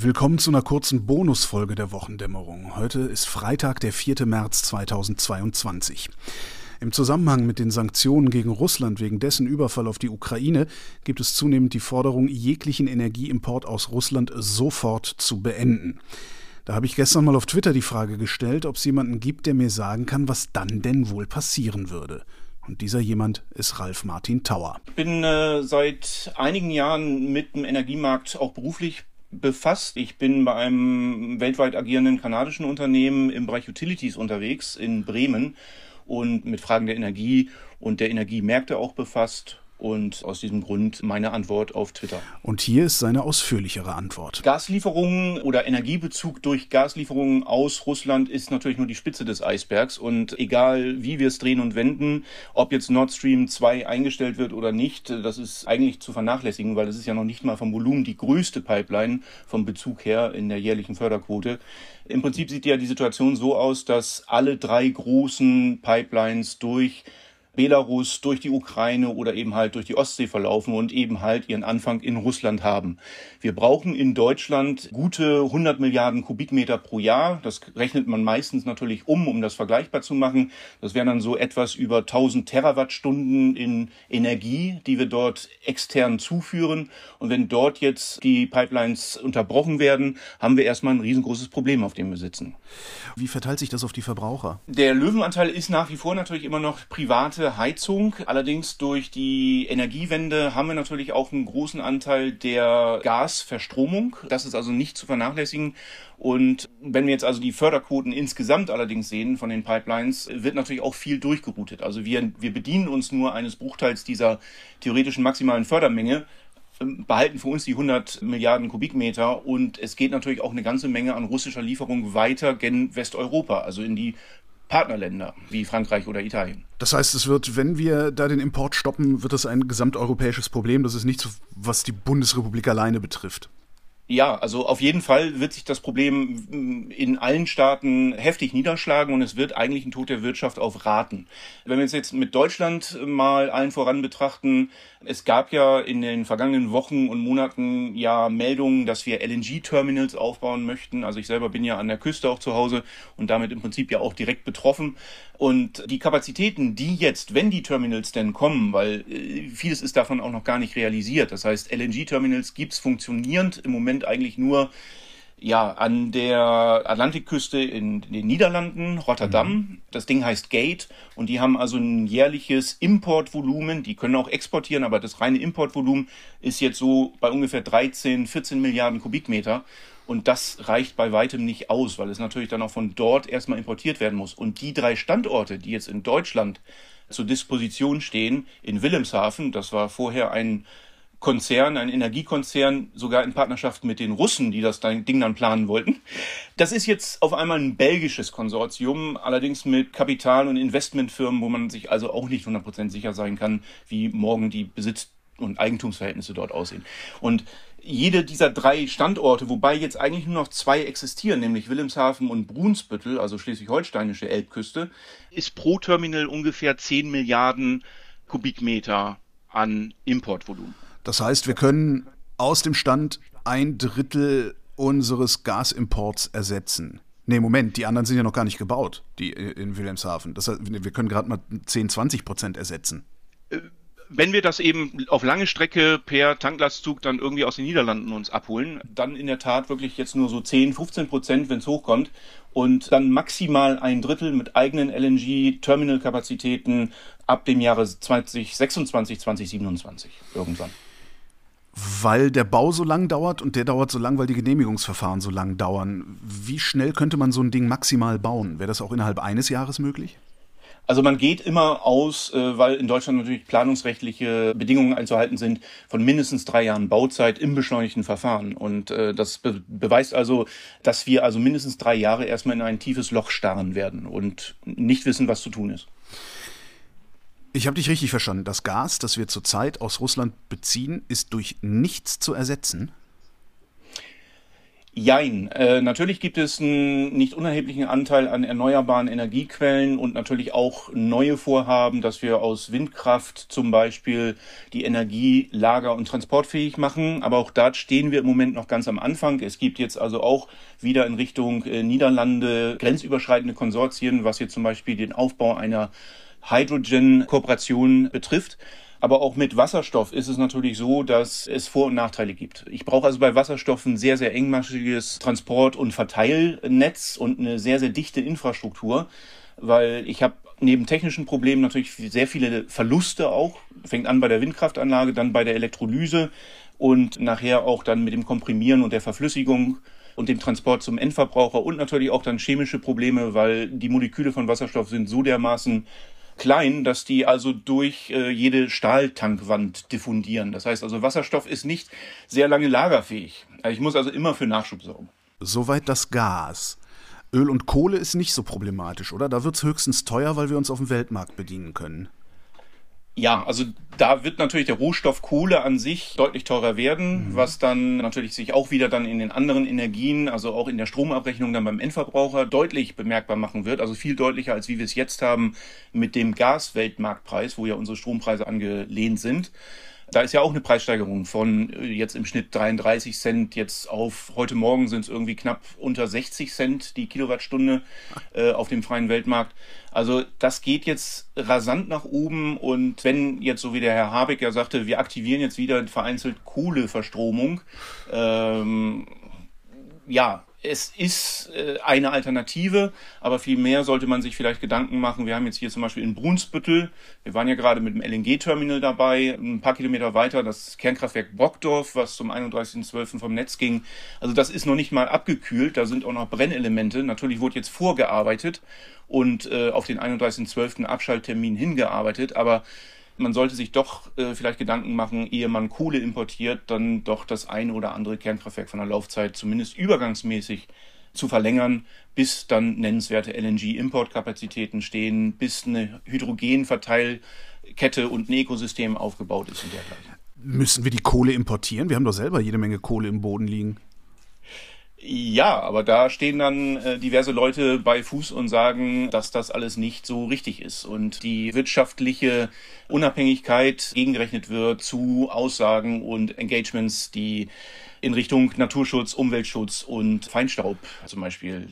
Willkommen zu einer kurzen Bonusfolge der Wochendämmerung. Heute ist Freitag, der 4. März 2022. Im Zusammenhang mit den Sanktionen gegen Russland wegen dessen Überfall auf die Ukraine gibt es zunehmend die Forderung, jeglichen Energieimport aus Russland sofort zu beenden. Da habe ich gestern mal auf Twitter die Frage gestellt, ob es jemanden gibt, der mir sagen kann, was dann denn wohl passieren würde. Und dieser jemand ist Ralf Martin Tauer. Ich bin äh, seit einigen Jahren mit dem Energiemarkt auch beruflich befasst. Ich bin bei einem weltweit agierenden kanadischen Unternehmen im Bereich Utilities unterwegs in Bremen und mit Fragen der Energie und der Energiemärkte auch befasst und aus diesem Grund meine Antwort auf Twitter. Und hier ist seine ausführlichere Antwort. Gaslieferungen oder Energiebezug durch Gaslieferungen aus Russland ist natürlich nur die Spitze des Eisbergs. Und egal wie wir es drehen und wenden, ob jetzt Nord Stream 2 eingestellt wird oder nicht, das ist eigentlich zu vernachlässigen, weil es ist ja noch nicht mal vom Volumen die größte Pipeline vom Bezug her in der jährlichen Förderquote. Im Prinzip sieht ja die Situation so aus, dass alle drei großen Pipelines durch Belarus, durch die Ukraine oder eben halt durch die Ostsee verlaufen und eben halt ihren Anfang in Russland haben. Wir brauchen in Deutschland gute 100 Milliarden Kubikmeter pro Jahr. Das rechnet man meistens natürlich um, um das vergleichbar zu machen. Das wären dann so etwas über 1000 Terawattstunden in Energie, die wir dort extern zuführen. Und wenn dort jetzt die Pipelines unterbrochen werden, haben wir erstmal ein riesengroßes Problem, auf dem wir sitzen. Wie verteilt sich das auf die Verbraucher? Der Löwenanteil ist nach wie vor natürlich immer noch private Heizung. Allerdings durch die Energiewende haben wir natürlich auch einen großen Anteil der Gasverstromung. Das ist also nicht zu vernachlässigen. Und wenn wir jetzt also die Förderquoten insgesamt allerdings sehen von den Pipelines, wird natürlich auch viel durchgeroutet. Also wir, wir bedienen uns nur eines Bruchteils dieser theoretischen maximalen Fördermenge behalten für uns die 100 Milliarden Kubikmeter und es geht natürlich auch eine ganze Menge an russischer Lieferung weiter gen Westeuropa, also in die Partnerländer wie Frankreich oder Italien. Das heißt, es wird, wenn wir da den Import stoppen, wird es ein gesamteuropäisches Problem. Das ist nichts, was die Bundesrepublik alleine betrifft. Ja, also auf jeden Fall wird sich das Problem in allen Staaten heftig niederschlagen und es wird eigentlich ein Tod der Wirtschaft auf Raten. Wenn wir uns jetzt mit Deutschland mal allen voran betrachten, es gab ja in den vergangenen Wochen und Monaten ja Meldungen, dass wir LNG-Terminals aufbauen möchten. Also ich selber bin ja an der Küste auch zu Hause und damit im Prinzip ja auch direkt betroffen. Und die Kapazitäten, die jetzt, wenn die Terminals denn kommen, weil äh, vieles ist davon auch noch gar nicht realisiert. Das heißt, LNG-Terminals gibt's funktionierend im Moment eigentlich nur ja, an der Atlantikküste in den Niederlanden, Rotterdam. Mhm. Das Ding heißt Gate und die haben also ein jährliches Importvolumen. Die können auch exportieren, aber das reine Importvolumen ist jetzt so bei ungefähr 13, 14 Milliarden Kubikmeter. Und das reicht bei weitem nicht aus, weil es natürlich dann auch von dort erstmal importiert werden muss. Und die drei Standorte, die jetzt in Deutschland zur Disposition stehen, in Wilhelmshaven, das war vorher ein Konzern, ein Energiekonzern, sogar in Partnerschaft mit den Russen, die das Ding dann planen wollten. Das ist jetzt auf einmal ein belgisches Konsortium, allerdings mit Kapital- und Investmentfirmen, wo man sich also auch nicht 100% sicher sein kann, wie morgen die Besitz- und Eigentumsverhältnisse dort aussehen. Und jede dieser drei Standorte, wobei jetzt eigentlich nur noch zwei existieren, nämlich Wilhelmshaven und Brunsbüttel, also schleswig-holsteinische Elbküste, ist pro Terminal ungefähr 10 Milliarden Kubikmeter an Importvolumen. Das heißt, wir können aus dem Stand ein Drittel unseres Gasimports ersetzen. Nee, Moment, die anderen sind ja noch gar nicht gebaut, die in Wilhelmshaven. Das heißt, wir können gerade mal 10, 20 Prozent ersetzen. Äh, wenn wir das eben auf lange Strecke per Tanklastzug dann irgendwie aus den Niederlanden uns abholen, dann in der Tat wirklich jetzt nur so 10, 15 Prozent, wenn es hochkommt. Und dann maximal ein Drittel mit eigenen LNG-Terminal-Kapazitäten ab dem Jahre 2026, 2027 irgendwann. Weil der Bau so lang dauert und der dauert so lang, weil die Genehmigungsverfahren so lang dauern. Wie schnell könnte man so ein Ding maximal bauen? Wäre das auch innerhalb eines Jahres möglich? Also man geht immer aus, äh, weil in Deutschland natürlich planungsrechtliche Bedingungen einzuhalten sind, von mindestens drei Jahren Bauzeit im beschleunigten Verfahren. Und äh, das be beweist also, dass wir also mindestens drei Jahre erstmal in ein tiefes Loch starren werden und nicht wissen, was zu tun ist. Ich habe dich richtig verstanden. Das Gas, das wir zurzeit aus Russland beziehen, ist durch nichts zu ersetzen? Jein. Äh, natürlich gibt es einen nicht unerheblichen Anteil an erneuerbaren Energiequellen und natürlich auch neue Vorhaben, dass wir aus Windkraft zum Beispiel die Energie lager- und transportfähig machen. Aber auch da stehen wir im Moment noch ganz am Anfang. Es gibt jetzt also auch wieder in Richtung äh, Niederlande grenzüberschreitende Konsortien, was jetzt zum Beispiel den Aufbau einer Hydrogen-Kooperation betrifft. Aber auch mit Wasserstoff ist es natürlich so, dass es Vor- und Nachteile gibt. Ich brauche also bei Wasserstoff ein sehr, sehr engmaschiges Transport- und Verteilnetz und eine sehr, sehr dichte Infrastruktur, weil ich habe neben technischen Problemen natürlich sehr viele Verluste auch. Fängt an bei der Windkraftanlage, dann bei der Elektrolyse und nachher auch dann mit dem Komprimieren und der Verflüssigung und dem Transport zum Endverbraucher und natürlich auch dann chemische Probleme, weil die Moleküle von Wasserstoff sind so dermaßen klein, dass die also durch äh, jede Stahltankwand diffundieren. Das heißt also, Wasserstoff ist nicht sehr lange lagerfähig. Also ich muss also immer für Nachschub sorgen. Soweit das Gas. Öl und Kohle ist nicht so problematisch, oder? Da wird es höchstens teuer, weil wir uns auf dem Weltmarkt bedienen können. Ja, also da wird natürlich der Rohstoff Kohle an sich deutlich teurer werden, mhm. was dann natürlich sich auch wieder dann in den anderen Energien, also auch in der Stromabrechnung dann beim Endverbraucher deutlich bemerkbar machen wird. Also viel deutlicher, als wie wir es jetzt haben mit dem Gasweltmarktpreis, wo ja unsere Strompreise angelehnt sind. Da ist ja auch eine Preissteigerung von äh, jetzt im Schnitt 33 Cent jetzt auf heute Morgen sind es irgendwie knapp unter 60 Cent die Kilowattstunde äh, auf dem freien Weltmarkt. Also das geht jetzt rasant nach oben und wenn jetzt so wie der Herr Habeck ja sagte, wir aktivieren jetzt wieder vereinzelt Kohleverstromung, ähm, ja, es ist äh, eine Alternative, aber vielmehr sollte man sich vielleicht Gedanken machen. Wir haben jetzt hier zum Beispiel in Brunsbüttel, wir waren ja gerade mit dem LNG-Terminal dabei, ein paar Kilometer weiter das Kernkraftwerk Brockdorf, was zum 31.12. vom Netz ging. Also das ist noch nicht mal abgekühlt, da sind auch noch Brennelemente. Natürlich wurde jetzt vorgearbeitet und äh, auf den 31.12. Abschalttermin hingearbeitet, aber man sollte sich doch äh, vielleicht Gedanken machen, ehe man Kohle importiert, dann doch das eine oder andere Kernkraftwerk von der Laufzeit zumindest übergangsmäßig zu verlängern, bis dann nennenswerte LNG-Importkapazitäten stehen, bis eine Hydrogenverteilkette und ein Ökosystem aufgebaut ist und dergleichen. Müssen wir die Kohle importieren? Wir haben doch selber jede Menge Kohle im Boden liegen. Ja, aber da stehen dann äh, diverse Leute bei Fuß und sagen, dass das alles nicht so richtig ist und die wirtschaftliche Unabhängigkeit gegengerechnet wird zu Aussagen und Engagements, die in Richtung Naturschutz, Umweltschutz und Feinstaub zum Beispiel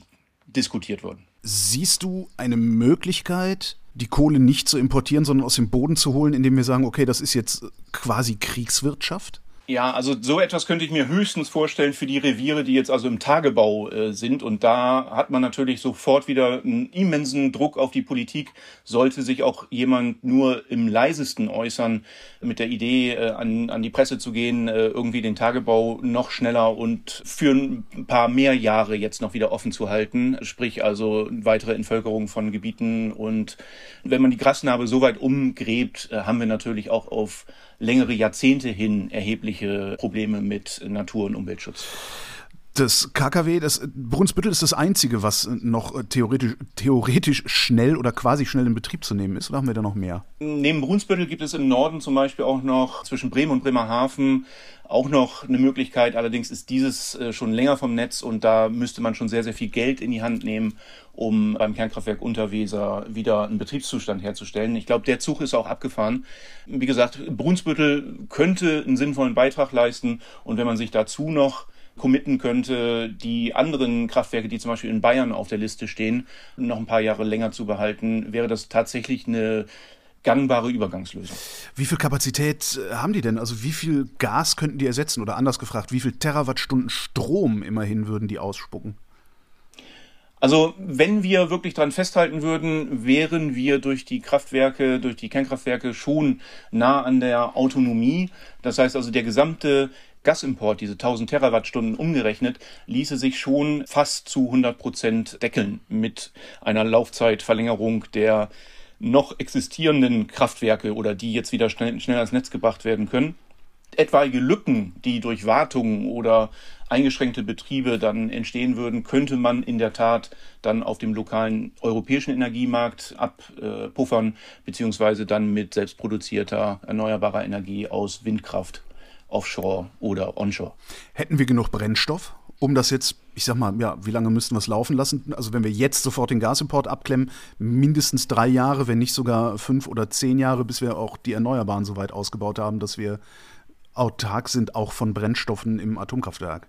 diskutiert wurden. Siehst du eine Möglichkeit, die Kohle nicht zu importieren, sondern aus dem Boden zu holen, indem wir sagen, okay, das ist jetzt quasi Kriegswirtschaft? Ja, also so etwas könnte ich mir höchstens vorstellen für die Reviere, die jetzt also im Tagebau äh, sind. Und da hat man natürlich sofort wieder einen immensen Druck auf die Politik. Sollte sich auch jemand nur im leisesten äußern mit der Idee, äh, an, an die Presse zu gehen, äh, irgendwie den Tagebau noch schneller und für ein paar mehr Jahre jetzt noch wieder offen zu halten. Sprich also weitere Entvölkerung von Gebieten. Und wenn man die Grasnarbe so weit umgräbt, äh, haben wir natürlich auch auf längere Jahrzehnte hin erhebliche Probleme mit Natur- und Umweltschutz. Das KKW, das Brunsbüttel ist das einzige, was noch theoretisch, theoretisch schnell oder quasi schnell in Betrieb zu nehmen ist. Oder haben wir da noch mehr? Neben Brunsbüttel gibt es im Norden zum Beispiel auch noch zwischen Bremen und Bremerhaven auch noch eine Möglichkeit. Allerdings ist dieses äh, schon länger vom Netz und da müsste man schon sehr, sehr viel Geld in die Hand nehmen, um beim Kernkraftwerk Unterweser wieder einen Betriebszustand herzustellen. Ich glaube, der Zug ist auch abgefahren. Wie gesagt, Brunsbüttel könnte einen sinnvollen Beitrag leisten und wenn man sich dazu noch committen könnte, die anderen Kraftwerke, die zum Beispiel in Bayern auf der Liste stehen, noch ein paar Jahre länger zu behalten, wäre das tatsächlich eine gangbare Übergangslösung. Wie viel Kapazität äh, haben die denn? Also wie viel Gas könnten die ersetzen? Oder anders gefragt, wie viel Terawattstunden Strom immerhin würden die ausspucken? Also wenn wir wirklich dran festhalten würden, wären wir durch die Kraftwerke, durch die Kernkraftwerke schon nah an der Autonomie. Das heißt also, der gesamte Gasimport, diese 1000 Terawattstunden umgerechnet, ließe sich schon fast zu 100 Prozent deckeln mit einer Laufzeitverlängerung der noch existierenden Kraftwerke oder die jetzt wieder schnell, schnell ans Netz gebracht werden können. Etwaige Lücken, die durch Wartungen oder eingeschränkte Betriebe dann entstehen würden, könnte man in der Tat dann auf dem lokalen europäischen Energiemarkt abpuffern, beziehungsweise dann mit selbstproduzierter erneuerbarer Energie aus Windkraft offshore oder onshore. Hätten wir genug Brennstoff, um das jetzt, ich sag mal, ja, wie lange müssten wir es laufen lassen? Also wenn wir jetzt sofort den Gasimport abklemmen, mindestens drei Jahre, wenn nicht sogar fünf oder zehn Jahre, bis wir auch die Erneuerbaren so weit ausgebaut haben, dass wir autark sind, auch von Brennstoffen im Atomkraftwerk.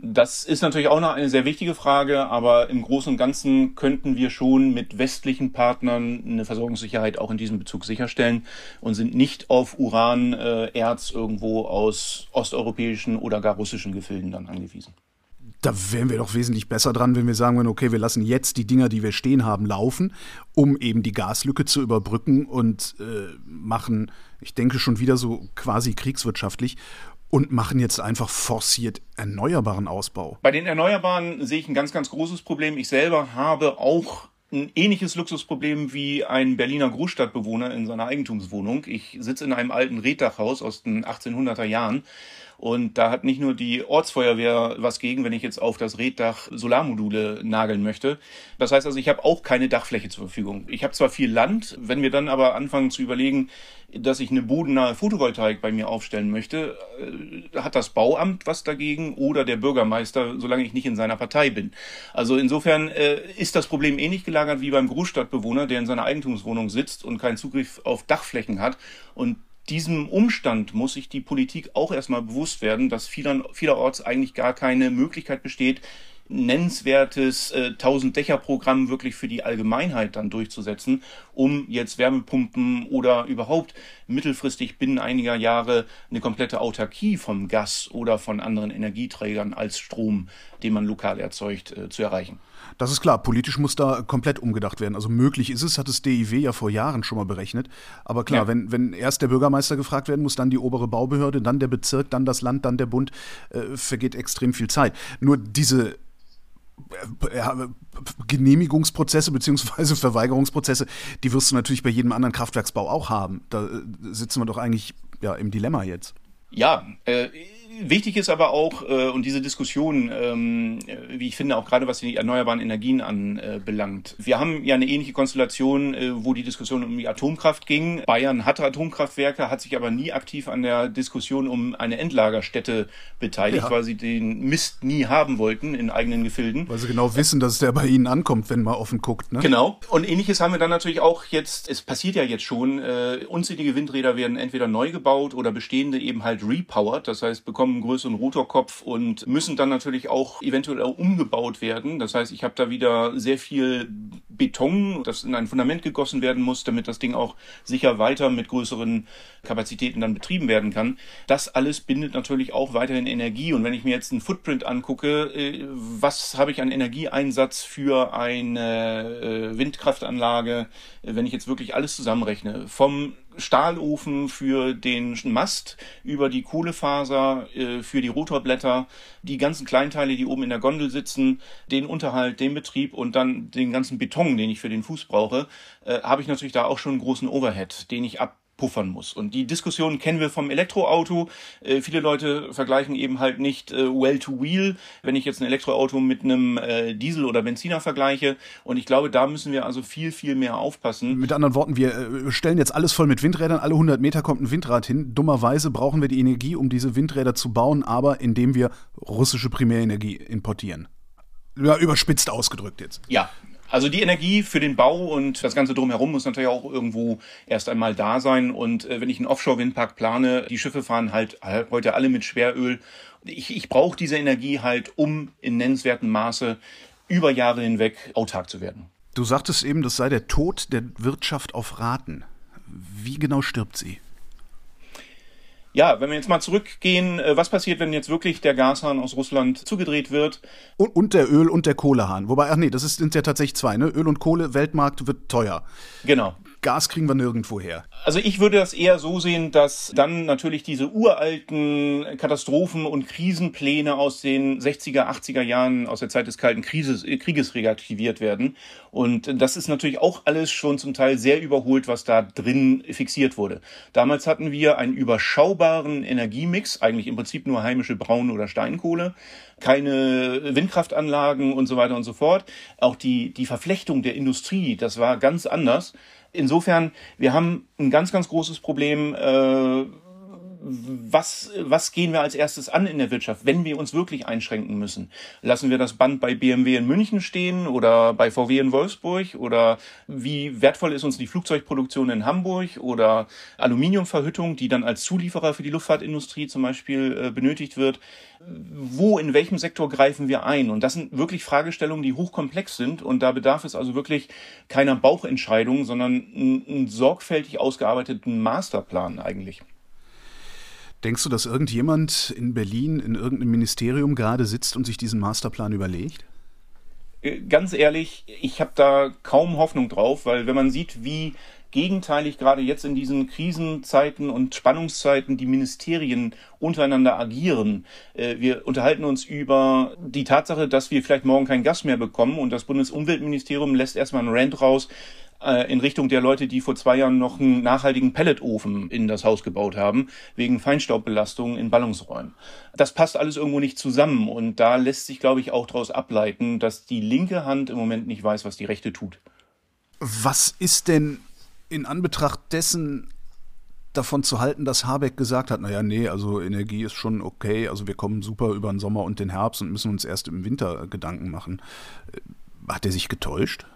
Das ist natürlich auch noch eine sehr wichtige Frage, aber im Großen und Ganzen könnten wir schon mit westlichen Partnern eine Versorgungssicherheit auch in diesem Bezug sicherstellen und sind nicht auf Uranerz äh, irgendwo aus osteuropäischen oder gar russischen Gefilden dann angewiesen. Da wären wir doch wesentlich besser dran, wenn wir sagen würden, okay, wir lassen jetzt die Dinger, die wir stehen haben, laufen, um eben die Gaslücke zu überbrücken und äh, machen, ich denke schon wieder so quasi kriegswirtschaftlich und machen jetzt einfach forciert erneuerbaren Ausbau. Bei den Erneuerbaren sehe ich ein ganz, ganz großes Problem. Ich selber habe auch ein ähnliches Luxusproblem wie ein Berliner Großstadtbewohner in seiner Eigentumswohnung. Ich sitze in einem alten Reddachhaus aus den 1800er Jahren und da hat nicht nur die Ortsfeuerwehr was gegen, wenn ich jetzt auf das Reddach Solarmodule nageln möchte. Das heißt also, ich habe auch keine Dachfläche zur Verfügung. Ich habe zwar viel Land, wenn wir dann aber anfangen zu überlegen, dass ich eine bodennahe Photovoltaik bei mir aufstellen möchte, äh, hat das Bauamt was dagegen oder der Bürgermeister, solange ich nicht in seiner Partei bin. Also insofern äh, ist das Problem ähnlich gelagert wie beim Großstadtbewohner, der in seiner Eigentumswohnung sitzt und keinen Zugriff auf Dachflächen hat und diesem Umstand muss sich die Politik auch erstmal bewusst werden, dass vieler, vielerorts eigentlich gar keine Möglichkeit besteht, nennenswertes äh, 1000-Dächer-Programm wirklich für die Allgemeinheit dann durchzusetzen, um jetzt Wärmepumpen oder überhaupt mittelfristig binnen einiger Jahre eine komplette Autarkie vom Gas oder von anderen Energieträgern als Strom, den man lokal erzeugt, äh, zu erreichen. Das ist klar, politisch muss da komplett umgedacht werden. Also möglich ist es, hat das DIW ja vor Jahren schon mal berechnet. Aber klar, ja. wenn, wenn erst der Bürgermeister gefragt werden muss, dann die obere Baubehörde, dann der Bezirk, dann das Land, dann der Bund, äh, vergeht extrem viel Zeit. Nur diese Genehmigungsprozesse bzw. Verweigerungsprozesse, die wirst du natürlich bei jedem anderen Kraftwerksbau auch haben. Da äh, sitzen wir doch eigentlich ja, im Dilemma jetzt. Ja, äh, Wichtig ist aber auch, äh, und diese Diskussion, ähm, wie ich finde, auch gerade was die erneuerbaren Energien anbelangt. Äh, wir haben ja eine ähnliche Konstellation, äh, wo die Diskussion um die Atomkraft ging. Bayern hatte Atomkraftwerke, hat sich aber nie aktiv an der Diskussion um eine Endlagerstätte beteiligt, ja. weil sie den Mist nie haben wollten in eigenen Gefilden. Weil sie genau wissen, dass es der bei ihnen ankommt, wenn man offen guckt. Ne? Genau. Und ähnliches haben wir dann natürlich auch jetzt, es passiert ja jetzt schon, äh, unzählige Windräder werden entweder neu gebaut oder bestehende eben halt repowered, das heißt bekommen bekommen einen größeren Rotorkopf und müssen dann natürlich auch eventuell umgebaut werden. Das heißt, ich habe da wieder sehr viel Beton, das in ein Fundament gegossen werden muss, damit das Ding auch sicher weiter mit größeren Kapazitäten dann betrieben werden kann. Das alles bindet natürlich auch weiterhin Energie. Und wenn ich mir jetzt einen Footprint angucke, äh, was habe ich an Energieeinsatz für eine äh, Windkraftanlage, wenn ich jetzt wirklich alles zusammenrechne, vom Stahlofen für den Mast, über die Kohlefaser äh, für die Rotorblätter, die ganzen Kleinteile, die oben in der Gondel sitzen, den Unterhalt, den Betrieb und dann den ganzen Beton, den ich für den Fuß brauche, äh, habe ich natürlich da auch schon einen großen Overhead, den ich ab puffern muss. Und die Diskussion kennen wir vom Elektroauto. Äh, viele Leute vergleichen eben halt nicht äh, well-to-wheel, wenn ich jetzt ein Elektroauto mit einem äh, Diesel oder Benziner vergleiche. Und ich glaube, da müssen wir also viel, viel mehr aufpassen. Mit anderen Worten, wir äh, stellen jetzt alles voll mit Windrädern. Alle 100 Meter kommt ein Windrad hin. Dummerweise brauchen wir die Energie, um diese Windräder zu bauen, aber indem wir russische Primärenergie importieren. Ja, überspitzt ausgedrückt jetzt. Ja, also die Energie für den Bau und das Ganze drumherum muss natürlich auch irgendwo erst einmal da sein. Und äh, wenn ich einen Offshore-Windpark plane, die Schiffe fahren halt heute alle mit Schweröl. Ich, ich brauche diese Energie halt, um in nennenswertem Maße über Jahre hinweg autark zu werden. Du sagtest eben, das sei der Tod der Wirtschaft auf Raten. Wie genau stirbt sie? Ja, wenn wir jetzt mal zurückgehen, äh, was passiert, wenn jetzt wirklich der Gashahn aus Russland zugedreht wird? Und, und der Öl- und der Kohlehahn. Wobei, ach nee, das sind ja tatsächlich zwei, ne? Öl und Kohle, Weltmarkt wird teuer. Genau. Gas kriegen wir nirgendwo her. Also ich würde das eher so sehen, dass dann natürlich diese uralten Katastrophen und Krisenpläne aus den 60er, 80er Jahren, aus der Zeit des Kalten Krieges, Krieges reaktiviert werden. Und das ist natürlich auch alles schon zum Teil sehr überholt, was da drin fixiert wurde. Damals hatten wir einen überschaubaren Energiemix, eigentlich im Prinzip nur heimische Braun- oder Steinkohle, keine Windkraftanlagen und so weiter und so fort. Auch die, die Verflechtung der Industrie, das war ganz anders insofern, wir haben ein ganz, ganz großes Problem. Äh, was, was gehen wir als erstes an in der Wirtschaft, wenn wir uns wirklich einschränken müssen? Lassen wir das Band bei BMW in München stehen oder bei VW in Wolfsburg oder wie wertvoll ist uns die Flugzeugproduktion in Hamburg oder Aluminiumverhüttung, die dann als Zulieferer für die Luftfahrtindustrie zum Beispiel äh, benötigt wird? Wo, in welchem Sektor greifen wir ein? Und das sind wirklich Fragestellungen, die hochkomplex sind und da bedarf es also wirklich keiner Bauchentscheidung, sondern einen sorgfältig ausgearbeiteten Masterplan eigentlich. Denkst du, dass irgendjemand in Berlin in irgendeinem Ministerium gerade sitzt und sich diesen Masterplan überlegt? Äh, ganz ehrlich, ich habe da kaum Hoffnung drauf, weil wenn man sieht, wie gegenteilig gerade jetzt in diesen Krisenzeiten und Spannungszeiten die Ministerien untereinander agieren. Äh, wir unterhalten uns über die Tatsache, dass wir vielleicht morgen kein Gas mehr bekommen und das Bundesumweltministerium lässt erstmal einen Rand raus, äh, in Richtung der Leute, die vor zwei Jahren noch einen nachhaltigen Pelletofen in das Haus gebaut haben, wegen Feinstaubbelastung in Ballungsräumen. Das passt alles irgendwo nicht zusammen und da lässt sich, glaube ich, auch daraus ableiten, dass die linke Hand im Moment nicht weiß, was die rechte tut. Was ist denn in Anbetracht dessen davon zu halten, dass Habeck gesagt hat, naja, nee, also Energie ist schon okay, also wir kommen super über den Sommer und den Herbst und müssen uns erst im Winter Gedanken machen. Äh, hat er sich getäuscht?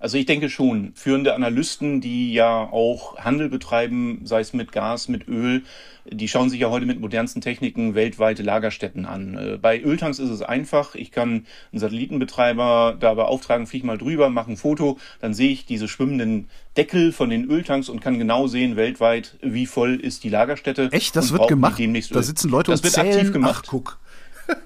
Also ich denke schon, führende Analysten, die ja auch Handel betreiben, sei es mit Gas, mit Öl, die schauen sich ja heute mit modernsten Techniken weltweite Lagerstätten an. Äh, bei Öltanks ist es einfach. Ich kann einen Satellitenbetreiber da beauftragen, flieg mal drüber, mach ein Foto, dann sehe ich diese schwimmenden Deckel von den Öltanks und kann genau sehen weltweit, wie voll ist die Lagerstätte. Echt, das wird gemacht? Da sitzen Leute das und wird aktiv gemacht. Ach, guck.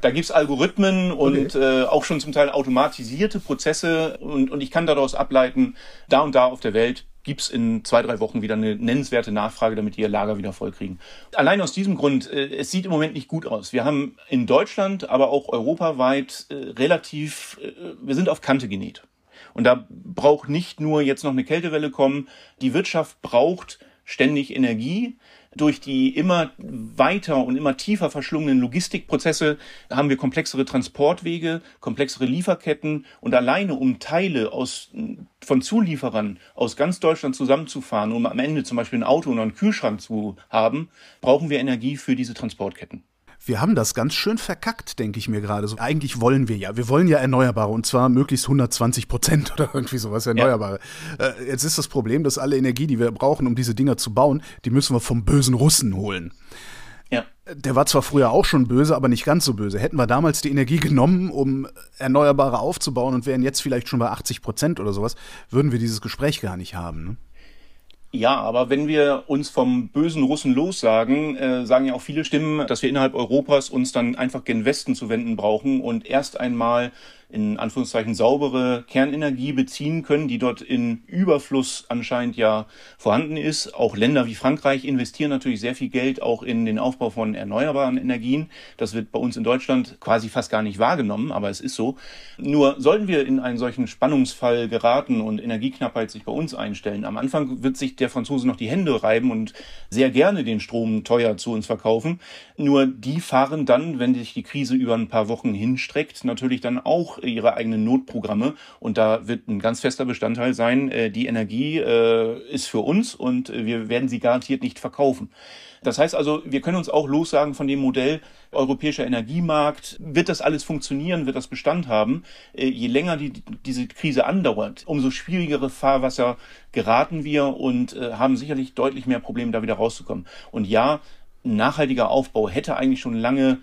Da gibt's Algorithmen und okay. äh, auch schon zum Teil automatisierte Prozesse und, und ich kann daraus ableiten, da und da auf der Welt gibt's in zwei, drei Wochen wieder eine nennenswerte Nachfrage, damit die ihr Lager wieder vollkriegen. Allein aus diesem Grund, äh, es sieht im Moment nicht gut aus. Wir haben in Deutschland, aber auch europaweit äh, relativ, äh, wir sind auf Kante genäht. Und da braucht nicht nur jetzt noch eine Kältewelle kommen, die Wirtschaft braucht ständig Energie. Durch die immer weiter und immer tiefer verschlungenen Logistikprozesse haben wir komplexere Transportwege, komplexere Lieferketten und alleine um Teile aus, von Zulieferern aus ganz Deutschland zusammenzufahren, um am Ende zum Beispiel ein Auto oder einen Kühlschrank zu haben, brauchen wir Energie für diese Transportketten wir haben das ganz schön verkackt, denke ich mir gerade. So, eigentlich wollen wir ja, wir wollen ja Erneuerbare und zwar möglichst 120 Prozent oder irgendwie sowas Erneuerbare. Ja. Äh, jetzt ist das Problem, dass alle Energie, die wir brauchen, um diese Dinger zu bauen, die müssen wir vom bösen Russen holen. Ja. Der war zwar früher auch schon böse, aber nicht ganz so böse. Hätten wir damals die Energie genommen, um Erneuerbare aufzubauen und wären jetzt vielleicht schon bei 80 Prozent oder sowas, würden wir dieses Gespräch gar nicht haben. Ne? Ja, aber wenn wir uns vom bösen Russen lossagen, äh, sagen ja auch viele Stimmen, dass wir innerhalb Europas uns dann einfach gen Westen zu wenden brauchen und erst einmal in Anführungszeichen saubere Kernenergie beziehen können, die dort in Überfluss anscheinend ja vorhanden ist. Auch Länder wie Frankreich investieren natürlich sehr viel Geld auch in den Aufbau von erneuerbaren Energien. Das wird bei uns in Deutschland quasi fast gar nicht wahrgenommen, aber es ist so. Nur sollten wir in einen solchen Spannungsfall geraten und Energieknappheit sich bei uns einstellen, am Anfang wird sich der Franzose noch die Hände reiben und sehr gerne den Strom teuer zu uns verkaufen. Nur die fahren dann, wenn sich die Krise über ein paar Wochen hinstreckt, natürlich dann auch ihre eigenen Notprogramme. Und da wird ein ganz fester Bestandteil sein, äh, die Energie äh, ist für uns und wir werden sie garantiert nicht verkaufen. Das heißt also, wir können uns auch lossagen von dem Modell europäischer Energiemarkt. Wird das alles funktionieren? Wird das Bestand haben? Äh, je länger die, diese Krise andauert, umso schwierigere Fahrwasser geraten wir und haben sicherlich deutlich mehr Probleme, da wieder rauszukommen. Und ja, nachhaltiger Aufbau hätte eigentlich schon lange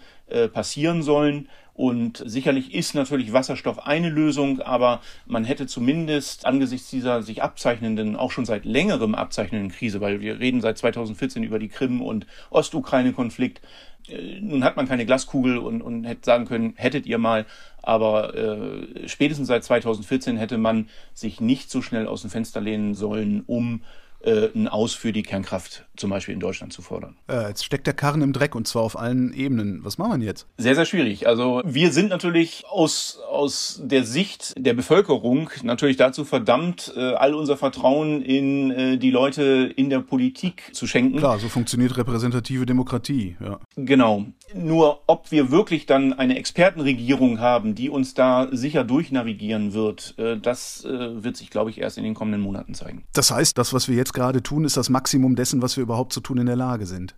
passieren sollen. Und sicherlich ist natürlich Wasserstoff eine Lösung, aber man hätte zumindest angesichts dieser sich abzeichnenden, auch schon seit längerem abzeichnenden Krise, weil wir reden seit 2014 über die Krim- und Ostukraine-Konflikt, äh, nun hat man keine Glaskugel und, und hätte sagen können, hättet ihr mal, aber äh, spätestens seit 2014 hätte man sich nicht so schnell aus dem Fenster lehnen sollen, um äh, ein Aus für die Kernkraft zum Beispiel in Deutschland zu fordern. Äh, jetzt steckt der Karren im Dreck und zwar auf allen Ebenen. Was machen wir jetzt? Sehr, sehr schwierig. Also wir sind natürlich aus, aus der Sicht der Bevölkerung natürlich dazu verdammt, äh, all unser Vertrauen in äh, die Leute in der Politik zu schenken. Klar, so funktioniert repräsentative Demokratie. Ja. Genau. Nur ob wir wirklich dann eine Expertenregierung haben, die uns da sicher durchnavigieren wird, äh, das äh, wird sich, glaube ich, erst in den kommenden Monaten zeigen. Das heißt, das, was wir jetzt gerade tun, ist das Maximum dessen, was wir überhaupt zu tun in der Lage sind.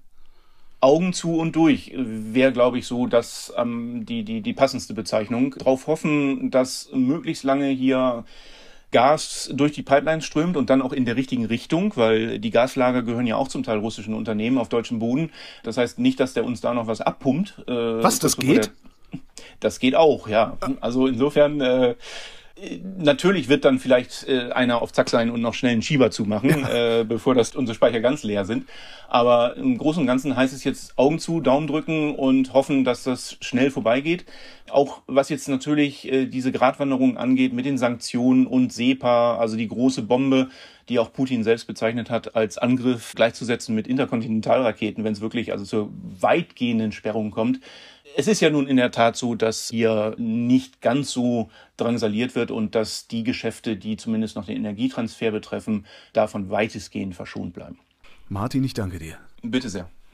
Augen zu und durch wäre, glaube ich, so dass ähm, die, die, die passendste Bezeichnung. Darauf hoffen, dass möglichst lange hier Gas durch die Pipelines strömt und dann auch in der richtigen Richtung, weil die Gaslager gehören ja auch zum Teil russischen Unternehmen auf deutschem Boden. Das heißt nicht, dass der uns da noch was abpumpt. Äh, was, das geht? Der, das geht auch, ja. Also insofern äh, Natürlich wird dann vielleicht äh, einer auf Zack sein und noch schnell einen Schieber zumachen, ja. äh, bevor das unsere Speicher ganz leer sind. Aber im Großen und Ganzen heißt es jetzt Augen zu, Daumen drücken und hoffen, dass das schnell vorbeigeht. Auch was jetzt natürlich äh, diese Gratwanderung angeht mit den Sanktionen und SEPA, also die große Bombe, die auch Putin selbst bezeichnet hat, als Angriff gleichzusetzen mit Interkontinentalraketen, wenn es wirklich also zur weitgehenden Sperrung kommt. Es ist ja nun in der Tat so, dass hier nicht ganz so drangsaliert wird und dass die Geschäfte, die zumindest noch den Energietransfer betreffen, davon weitestgehend verschont bleiben. Martin, ich danke dir. Bitte sehr.